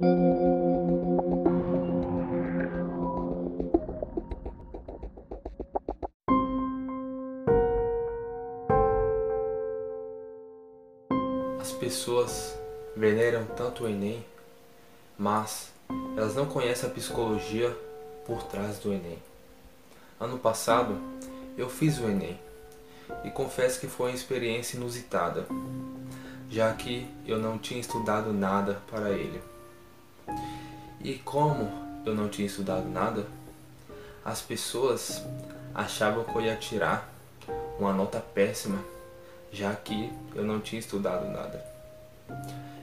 As pessoas veneram tanto o Enem, mas elas não conhecem a psicologia por trás do Enem. Ano passado eu fiz o Enem e confesso que foi uma experiência inusitada, já que eu não tinha estudado nada para ele. E como eu não tinha estudado nada, as pessoas achavam que eu ia tirar uma nota péssima, já que eu não tinha estudado nada.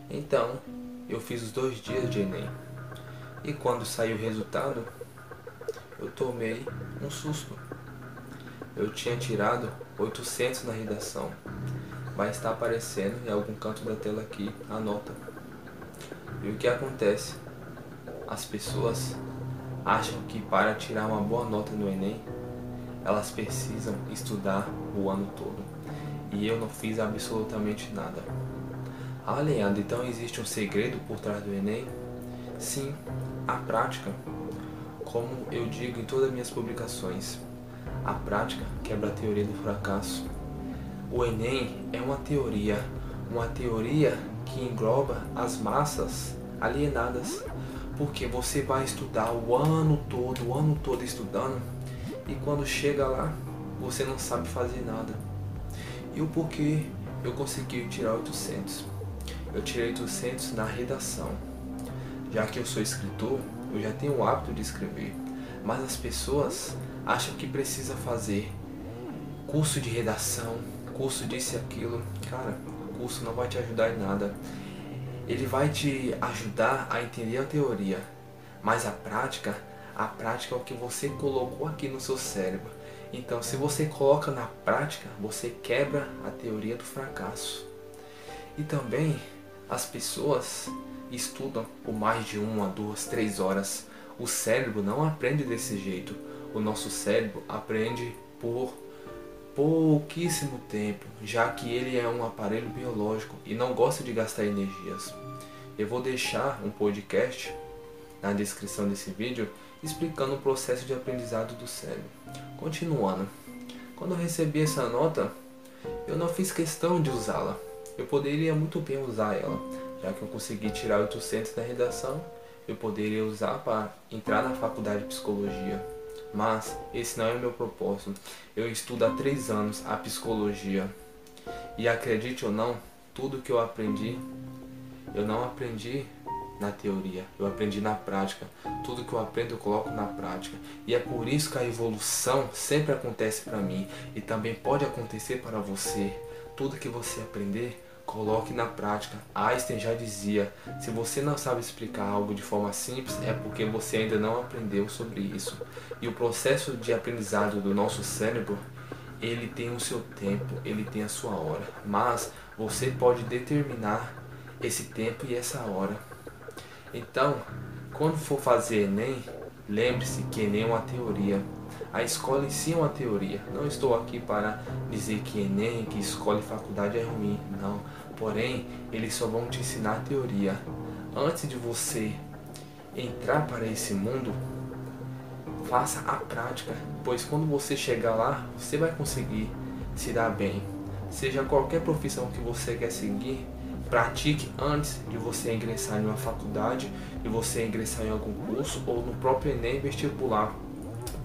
Então, eu fiz os dois dias de Enem. E quando saiu o resultado, eu tomei um susto. Eu tinha tirado 800 na redação. Vai estar aparecendo em algum canto da tela aqui a nota. E o que acontece? As pessoas acham que para tirar uma boa nota no Enem, elas precisam estudar o ano todo. E eu não fiz absolutamente nada. Ah, Leandro, então existe um segredo por trás do Enem? Sim, a prática. Como eu digo em todas as minhas publicações, a prática quebra a teoria do fracasso. O Enem é uma teoria, uma teoria que engloba as massas alienadas, porque você vai estudar o ano todo, o ano todo estudando, e quando chega lá, você não sabe fazer nada. E o porquê eu consegui tirar 800? eu tirei 800 na redação. Já que eu sou escritor, eu já tenho o hábito de escrever. Mas as pessoas acham que precisa fazer curso de redação, curso disso e aquilo. Cara, o curso não vai te ajudar em nada. Ele vai te ajudar a entender a teoria, mas a prática, a prática é o que você colocou aqui no seu cérebro. Então, se você coloca na prática, você quebra a teoria do fracasso. E também as pessoas estudam por mais de uma, duas, três horas. O cérebro não aprende desse jeito. O nosso cérebro aprende por pouquíssimo tempo, já que ele é um aparelho biológico e não gosta de gastar energias. Eu vou deixar um podcast na descrição desse vídeo explicando o processo de aprendizado do cérebro. Continuando, quando eu recebi essa nota, eu não fiz questão de usá-la, eu poderia muito bem usar ela, já que eu consegui tirar 800 da redação, eu poderia usar para entrar na faculdade de psicologia. Mas esse não é o meu propósito. Eu estudo há três anos a psicologia. E acredite ou não, tudo que eu aprendi, eu não aprendi na teoria, eu aprendi na prática. Tudo que eu aprendo eu coloco na prática. E é por isso que a evolução sempre acontece para mim e também pode acontecer para você. Tudo que você aprender, coloque na prática. Einstein já dizia: se você não sabe explicar algo de forma simples, é porque você ainda não aprendeu sobre isso. E o processo de aprendizado do nosso cérebro, ele tem o seu tempo, ele tem a sua hora. Mas você pode determinar esse tempo e essa hora. Então, quando for fazer Enem, lembre-se que Enem é uma teoria. A escola em si é uma teoria. Não estou aqui para dizer que Enem, que escola e faculdade é ruim. Não. Porém, eles só vão te ensinar teoria. Antes de você entrar para esse mundo, faça a prática, pois quando você chegar lá, você vai conseguir se dar bem. Seja qualquer profissão que você quer seguir, pratique antes de você ingressar em uma faculdade, de você ingressar em algum curso ou no próprio Enem vestibular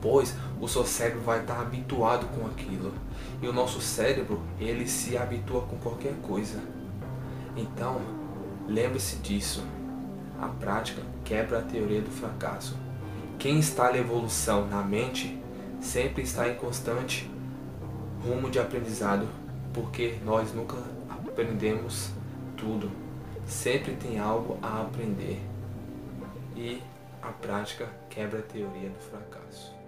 pois o seu cérebro vai estar habituado com aquilo. E o nosso cérebro, ele se habitua com qualquer coisa. Então, lembre-se disso. A prática quebra a teoria do fracasso. Quem está na evolução na mente sempre está em constante rumo de aprendizado, porque nós nunca aprendemos tudo. Sempre tem algo a aprender. E a prática quebra a teoria do fracasso.